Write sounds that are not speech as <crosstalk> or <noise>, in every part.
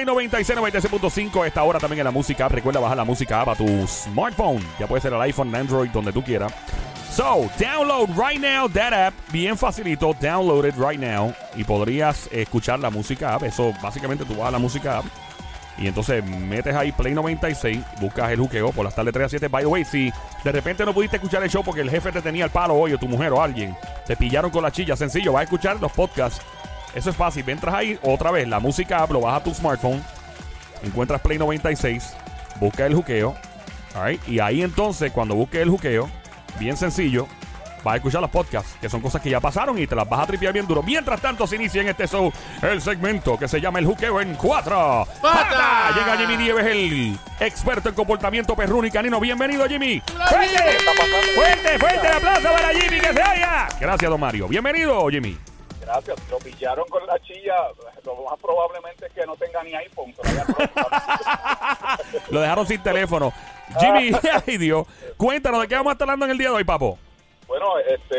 Play 96, 96.5. Esta hora también en la música. Recuerda bajar la música app a tu smartphone. Ya puede ser el iPhone, Android, donde tú quieras. So, download right now that app. Bien facilito. Download it right now. Y podrías escuchar la música app. Eso, básicamente, tú vas a la música app. Y entonces metes ahí Play 96, buscas el juqueo por las tardes 3 a 7. By the way, si de repente no pudiste escuchar el show porque el jefe te tenía el palo hoy, o tu mujer o alguien, te pillaron con la chilla, sencillo, vas a escuchar los podcasts. Eso es fácil. Entras ahí otra vez, la música app, lo vas a tu smartphone, encuentras Play 96, busca el juqueo. alright, Y ahí entonces, cuando busques el juqueo, bien sencillo, vas a escuchar los podcasts, que son cosas que ya pasaron y te las vas a tripear bien duro. Mientras tanto, se inicia en este show el segmento que se llama El Juqueo en Cuatro. ¡Pata! Llega Jimmy Nieves, el experto en comportamiento perruno y canino. Bienvenido, Jimmy. ¡Fuerte! ¡Fuerte, fuerte el aplauso para Jimmy, que se oiga! Gracias, don Mario. Bienvenido, Jimmy. Gracias, lo pillaron con la chilla. Lo más probablemente es que no tenga ni iPhone. <laughs> lo dejaron sin teléfono. Jimmy, <laughs> ay Dios. Cuéntanos, ¿de qué vamos a estar hablando en el día de hoy, papo? bueno, este,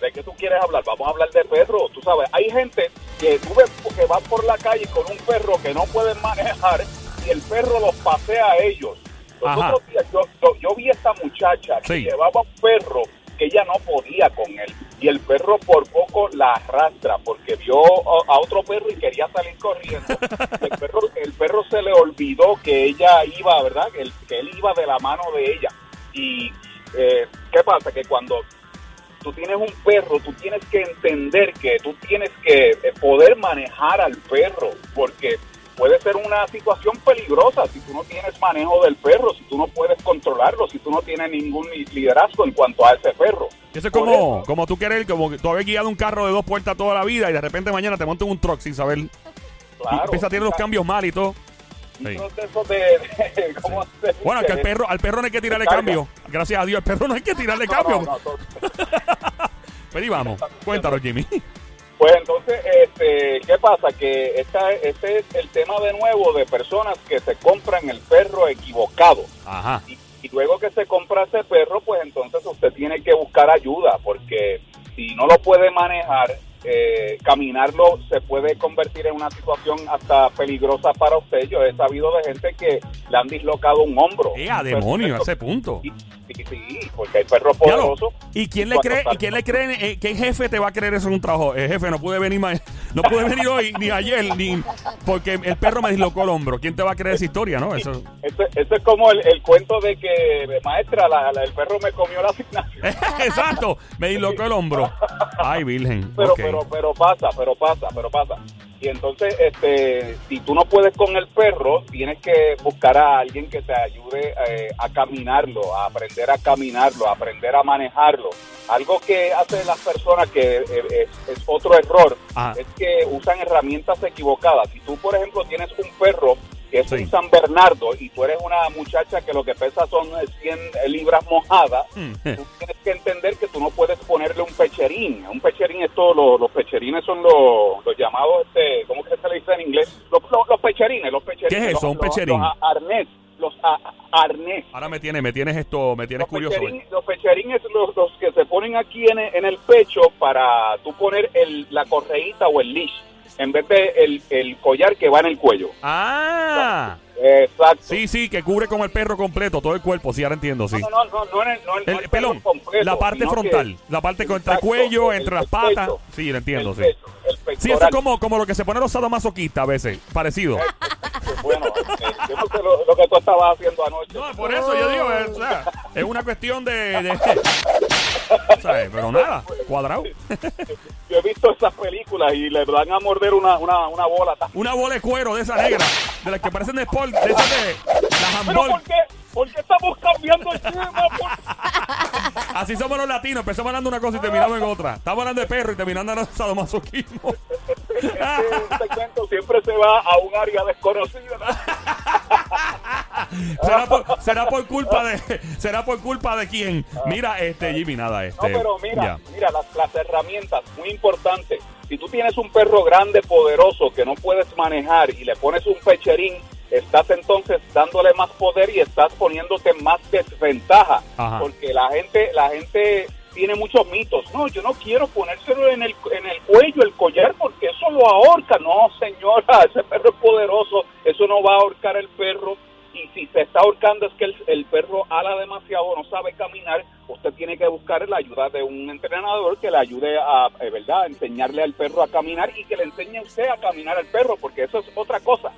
¿de qué tú quieres hablar? Vamos a hablar de perros. Tú sabes, hay gente que tú ves que van por la calle con un perro que no pueden manejar y el perro los pasea a ellos. Los otros días yo, yo, yo vi esta muchacha que Sí. llevaba un perro que ella no podía con él. Y el perro por la arrastra porque vio a, otro perro y quería salir corriendo. <laughs> el, perro, el perro se le olvidó que ella iba, ¿verdad? Que él, que él iba de la mano de ella. Y eh, ¿qué pasa? Que cuando tú tienes un perro, tú tienes que entender que tú tienes que eh, poder manejar al perro, porque puede ser una situación peligrosa si tú no tienes manejo del perro, si tú no puedes controlarlo, si tú no tienes ningún li- liderazgo en cuanto a ese perro. Eso es como, eso- como tú quieres, como que tú habías guiado un carro de dos puertas toda la vida y de repente mañana te montas en un truck sin saber. y claro, empieza a tener los cambios mal y todo. y Sí. de, de- ¿cómo dice? Bueno, que al perro, al perro no hay que tirarle cambio. Gracias a Dios, al perro no hay que <laughs> tirarle No, cambio. no, no, todo- <laughs> Pues y vamos, cuéntanos, Jimmy. Pues entonces, este, ¿qué pasa? Que esta, este es el tema de nuevo de personas que se compran el perro equivocado. Ajá. Y, y luego que se compra ese perro, pues entonces usted tiene que buscar ayuda, porque si no lo puede manejar, eh, caminarlo se puede convertir en una situación hasta peligrosa para usted. Yo he sabido de gente que le han dislocado un hombro. ¡Eh, a demonio! A ese punto. Sí, porque hay perros poderosos. ¿Y quién le cree? ¿Y quién le cree? eh, ¿Qué jefe te va a creer eso en un trabajo? El jefe no pude venir ma- <laughs> no pude venir hoy ni ayer ni porque el perro me dislocó el hombro. ¿Quién te va a creer esa historia, no? Eso. Ese es como el, el cuento de que, maestra, la- la- el perro me comió la asignación. <laughs> Exacto, me dislocó el hombro. Ay, virgen. <laughs> pero pero pero pasa pero pasa pero pasa y entonces este si tú no puedes con el perro tienes que buscar a alguien que te ayude eh, a caminarlo a aprender a caminarlo a aprender a manejarlo algo que hacen las personas que eh, eh, es, otro error Ajá. es que usan herramientas equivocadas si tú por ejemplo tienes un perro que es Sí. un San Bernardo y tú eres una muchacha que lo que pesa son eh, 100 libras mojadas Mm. tú tienes que entender que tú no puedes ponerle un pecherín. Un pecherín es todo, lo- los pecherines son los, los llamados, este, ¿cómo que se le dice en inglés? Los, los, los pecherines, los pecherines. ¿Qué es eso, los- un pecherín? Los, arnés, los arnés. Ahora me tienes, me tienes esto, me tienes curioso. pecherín- los pecherines los, los que se ponen aquí en el, en el pecho para tú poner el, la correíta o el leash en vez de el, el collar que va en el cuello. Ah, Exacto. sí, sí, que cubre como el perro completo, todo el cuerpo. Sí, ahora entiendo, sí. No, no, no, no, en el- no, El el pelón, completo, la parte frontal, la parte contra el cuello, el- entre las patas. Sí, lo entiendo, sí. Sí, eso es como, como lo que se pone los sadomasoquistas a veces, parecido. Bueno, eh, yo no sé lo, que tú estabas haciendo anoche. No, por eso yo digo, es, o sea, es una cuestión de... <laughs> Pero nada, cuadrado. <laughs> Yo he visto esas películas y le dan a morder una, una, una bola. Una bola de cuero de esa negra, de las que parecen de sport, de esas de las Pero handball. ¿por qué? ¿Por qué estamos cambiando el tema? ¿Por- Así somos los latinos, empezamos hablando de una cosa y terminamos en otra. Estamos hablando de perro y terminando en sadomasoquismo. Este segmento siempre se va a un área desconocida. <laughs> <laughs> será por, será por culpa de será por culpa de quién mira este Jimmy nada No, este pero mira, ya. mira las, las herramientas, muy importante. Si tú tienes un perro grande, poderoso, que no puedes manejar y le pones un pecherín, estás entonces dándole más poder y estás poniéndote más desventaja. Ajá. Porque la gente, la gente tiene muchos mitos. No, yo no quiero ponérselo en el, en el cuello, el collar, porque eso lo ahorca. No, señora, <laughs> ese perro es poderoso, eso no va a ahorcar el perro. Si se está ahorcando es que el, el perro ala demasiado, no sabe caminar, usted tiene que buscar la ayuda de un entrenador que le ayude a, eh, ¿verdad?, a enseñarle al perro a caminar y que le enseñe a usted a caminar al perro, porque eso es otra cosa.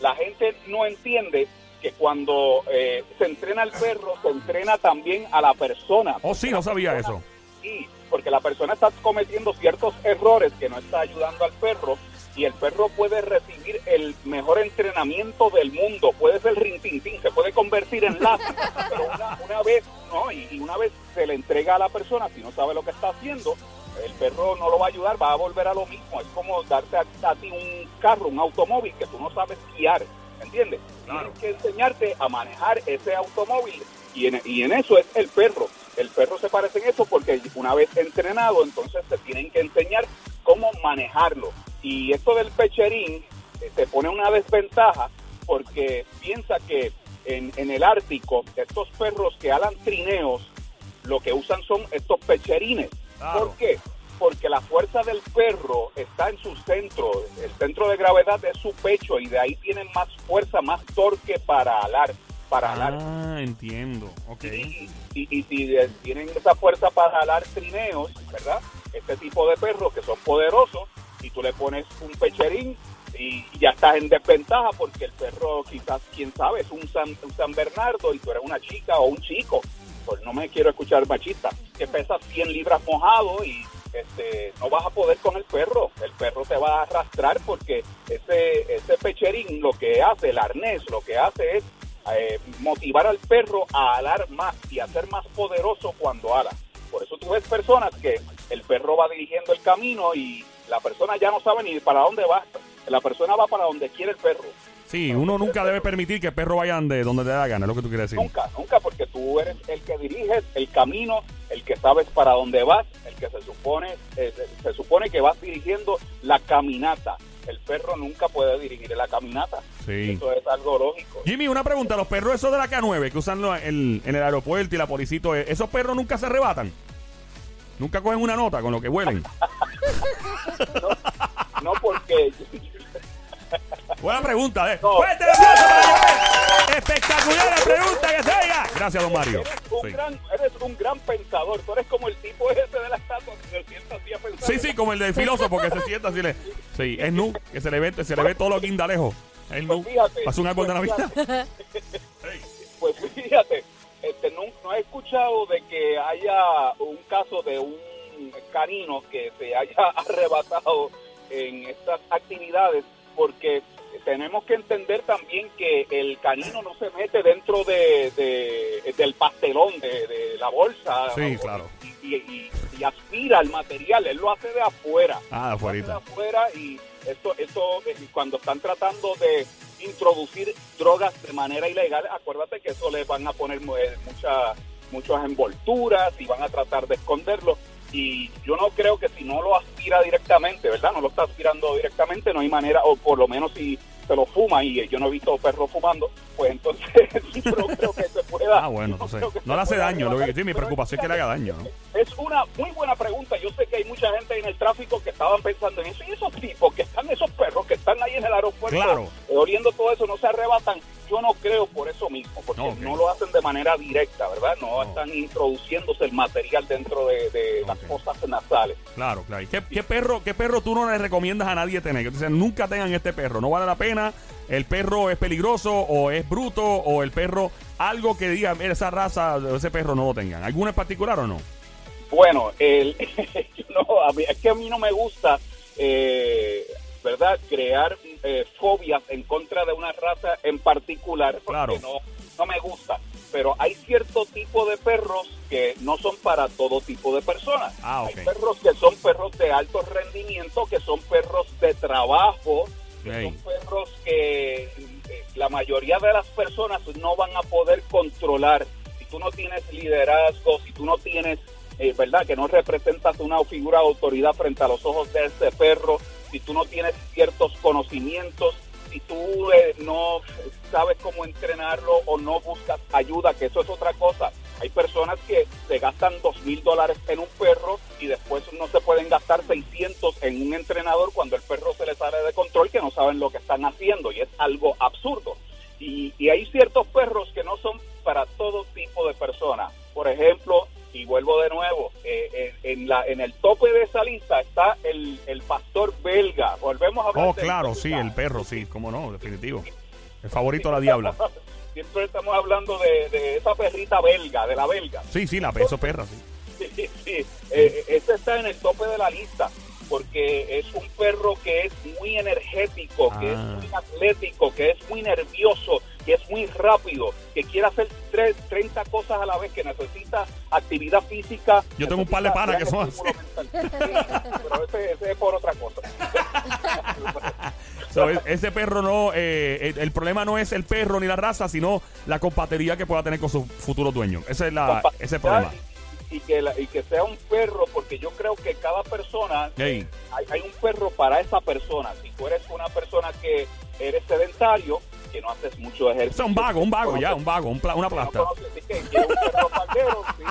La gente no entiende que cuando eh, se entrena al perro, se entrena también a la persona. Oh, sí, no sabía eso. Sí, porque la persona está cometiendo ciertos errores que no está ayudando al perro y el perro puede recibir el mejor entrenamiento del mundo, puede ser rintintín, se puede convertir en lazo, pero una, una vez, ¿no? Y, y una vez se le entrega a la persona, si no sabe lo que está haciendo, el perro no lo va a ayudar, va a volver a lo mismo. Es como darte a, a ti un carro, un automóvil que tú no sabes guiar, ¿entiendes? Claro. Tienes que enseñarte a manejar ese automóvil y en, y en eso es el perro. El perro se parece en eso porque una vez entrenado, entonces te tienen que enseñar cómo manejarlo. Y esto del pecherín eh, te pone una desventaja porque piensa que en, en el Ártico estos perros que alan trineos lo que usan son estos pecherines. Claro. ¿Por qué? Porque la fuerza del perro está en su centro, el centro de gravedad es su pecho y de ahí tienen más fuerza, más torque para alar, para alar. Ah, entiendo. Ok. Y, y- y si eh, tienen esa fuerza para alar trineos, ¿verdad? Este tipo de perros que son poderosos, y tú le pones un pecherín y ya estás en desventaja porque el perro quizás, quién sabe, es un San, un San Bernardo y tú eres una chica o un chico, pues no me quiero escuchar machista, que pesa 100 libras mojado y este, no vas a poder con el perro, el perro te va a arrastrar porque ese, ese pecherín lo que hace, el arnés, lo que hace es eh, motivar al perro a alar más y a ser más poderoso cuando ala. Por eso tú ves personas que el perro va dirigiendo el camino y la persona ya no sabe ni para dónde va. La persona va para donde quiere el perro. Sí, uno nunca debe permitir que el perro vaya de donde te da gana, es lo que tú quieres decir. Nunca, nunca, porque tú eres el que diriges el camino, el que sabes para dónde vas, el que se supone, eh, se- se supone que vas dirigiendo la caminata. El perro nunca puede dirigir la caminata. Sí. Eso es algo lógico. Jimmy, una pregunta. Los perros esos de la K9 que usan el- en el aeropuerto y la policito, ¿esos perros nunca se arrebatan? ¿Nunca cogen una nota con lo que huelen? <laughs> No porque Buena pregunta, ¿eh? No. ¡Fuerte el aplauso para Joel! ¡Espectacular la pregunta que se oiga! Gracias, don Mario. eres un, Sí. gran, eres un gran pensador. Tú eres como el tipo ese de la estatua que se sienta así a pensar. Sí, sí, como el del filósofo que se sienta así. Le, sí, es nu, que se le ve, se le ve todo lo guindalejo. Es nu. Pues Pasa un árbol de pues Navidad. Pues fíjate, <laughs> este, no, no he escuchado de que haya un caso de un canino que se haya <laughs> arrebatado en estas actividades, porque tenemos que entender también que el canino no se mete dentro de, de- del pastelón, de, de la bolsa, Sí, claro. y, y- y aspira al material, él lo hace de afuera Ah, de afuera y esto, esto eh, cuando están tratando de introducir drogas de manera ilegal, acuérdate que eso les van a poner eh, muchas muchas envolturas y van a tratar de esconderlo. Y yo no creo que si no lo aspira directamente, ¿verdad? No lo está aspirando directamente, no hay manera, o por lo menos si se lo fuma y yo no he visto perros fumando, pues entonces <laughs> no creo que se pueda. Ah, bueno, no no le hace daño. Lo que, sí, mi preocupación es que le haga daño, ¿no? es una muy buena pregunta. Yo sé que hay mucha gente en el tráfico que estaban pensando en eso. Y esos tipos que están, esos perros que están ahí en el aeropuerto, Claro. Oliendo todo eso, no se arrebatan. Yo no creo por eso mismo, porque No, lo hacen de manera directa, ¿verdad? No, No. están introduciéndose el material dentro de, de las cosas nasales. Claro, claro. ¿Y ¿Qué, qué perro, ¿Qué perro tú no le recomiendas a nadie tener? Que tú dices, nunca tengan este perro, no vale la pena. El perro es peligroso o es bruto o el perro, algo que diga, mira, esa raza, ese perro no lo tengan. ¿Alguno en particular o no? Bueno, el, <laughs> no, a mí- es que a mí no me gusta, eh, ¿verdad? Crear eh, fobias en contra de una raza en particular, porque Claro. no, no me gusta. Pero hay cierto tipo de perros que no son para todo tipo de personas. Ah, Hay perros que son perros de alto rendimiento, que son perros de trabajo, que son perros que eh, la mayoría de las personas no van a poder controlar. Si tú no tienes liderazgo, si tú no tienes, eh, ¿verdad? Que no representas una figura de autoridad frente a los ojos de ese perro, si tú no tienes ciertos conocimientos, si tú eh, no sabes cómo entrenarlo o no buscas ayuda, que eso es otra cosa. Hay personas que se gastan dos mil dólares en un perro y después no se pueden gastar 600 en un entrenador cuando el perro se les sale de control que no saben lo que están haciendo y es algo absurdo. Y, y hay ciertos perros que no son para todo tipo de personas. Por ejemplo, y vuelvo de nuevo, eh, en, en la, en el tope de esa lista está el, el pastor belga. Volvemos a hablar Oh, claro, sí, el perro, sí, cómo no, definitivo. El favorito de la diabla. <laughs> Siempre estamos hablando de, de esa perrita belga, de la belga. Sí, sí, la peso perra, <laughs> sí. Sí, sí. Eh, este está en el tope de la lista porque es un perro que es muy energético, que es Ah. muy atlético, que es muy nervioso, que es muy rápido, que quiere hacer tres, 30 cosas a la vez, que necesita actividad física. Yo tengo un par de panas que son estímulo mental. Sí, pero ese, ese es por otra cosa. So, e- ese perro no, eh, el, el problema no es el perro ni la raza, sino la compatibilidad que pueda tener con su futuro dueño. Ese es, la, ese es el problema. Y, y que la- y que sea un perro, porque yo creo que cada persona Ey. hay, hay un perro para esa persona. Si tú eres una persona que eres sedentario, que no haces mucho O ejercicio. sea, un vago, un vago, ya, un vago, un pla- una que no plasta. conoces, así que quieres un perro faldero, sí,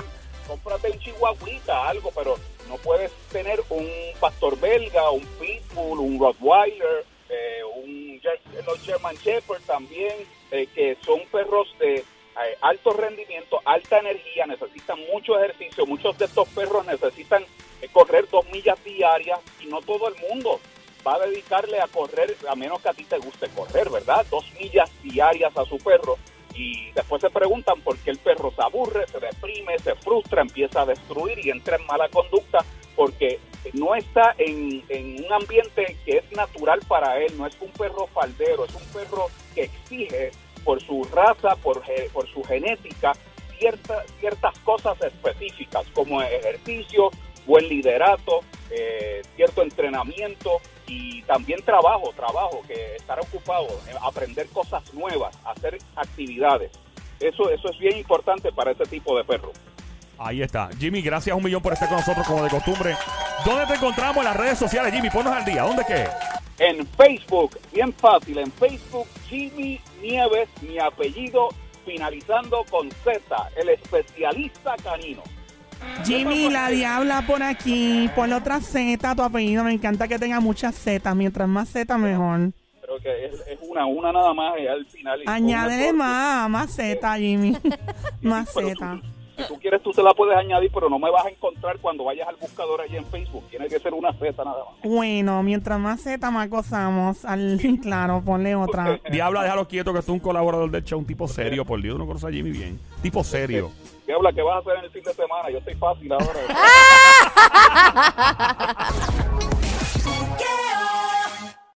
cómprate un chihuahuita, algo, pero no puedes tener un pastor belga, un pitbull, un rottweiler, eh, un los German Shepherd también, eh, que son perros de eh, alto rendimiento, alta energía, necesitan mucho ejercicio. Muchos de estos perros necesitan eh, correr dos millas diarias y no todo el mundo va a dedicarle a correr, a menos que a ti te guste correr, ¿verdad? Dos a su perro y después se preguntan por qué el perro se aburre, se deprime, se frustra, empieza a destruir y entra en mala conducta porque no está en, un ambiente que es natural para él, no es un perro faldero, es un perro que exige por su raza, por, por su genética, cierta- ciertas cosas específicas como ejercicio, buen liderato, eh, cierto entrenamiento y también trabajo, trabajo, que estar ocupado, eh, aprender cosas nuevas, hacer actividades. Eso, eso es bien importante para ese tipo de perro. Ahí está. Jimmy, gracias un millón por estar con nosotros como de costumbre. ¿Dónde te encontramos en las redes sociales, Jimmy? Ponnos al día. ¿Dónde qué? En Facebook, bien fácil, en Facebook Jimmy Nieves, mi apellido, finalizando con Z, el especialista canino. Jimmy, la diabla por aquí. Ponle otra Z a tu apellido. Me encanta que tenga muchas Z. Mientras más Z, mejor. Creo que es, es una, una nada más y al final. Añádele el- más, más Z, Jimmy. <laughs> más Z. tú- Si tú quieres, tú se la puedes añadir, pero no me vas a encontrar cuando vayas al buscador allí en Facebook. Tiene que ser una Z nada más. Bueno, mientras más Z, más gozamos. Al, claro, ponle otra. <laughs> Diabla, déjalo quieto que tú es un colaborador del show, un tipo serio, por Dios, no conoce a Jimmy bien. Tipo serio. <laughs> ¿Qué habla? ¿Qué vas a hacer en el fin de semana? Yo estoy fácil ahora. <laughs>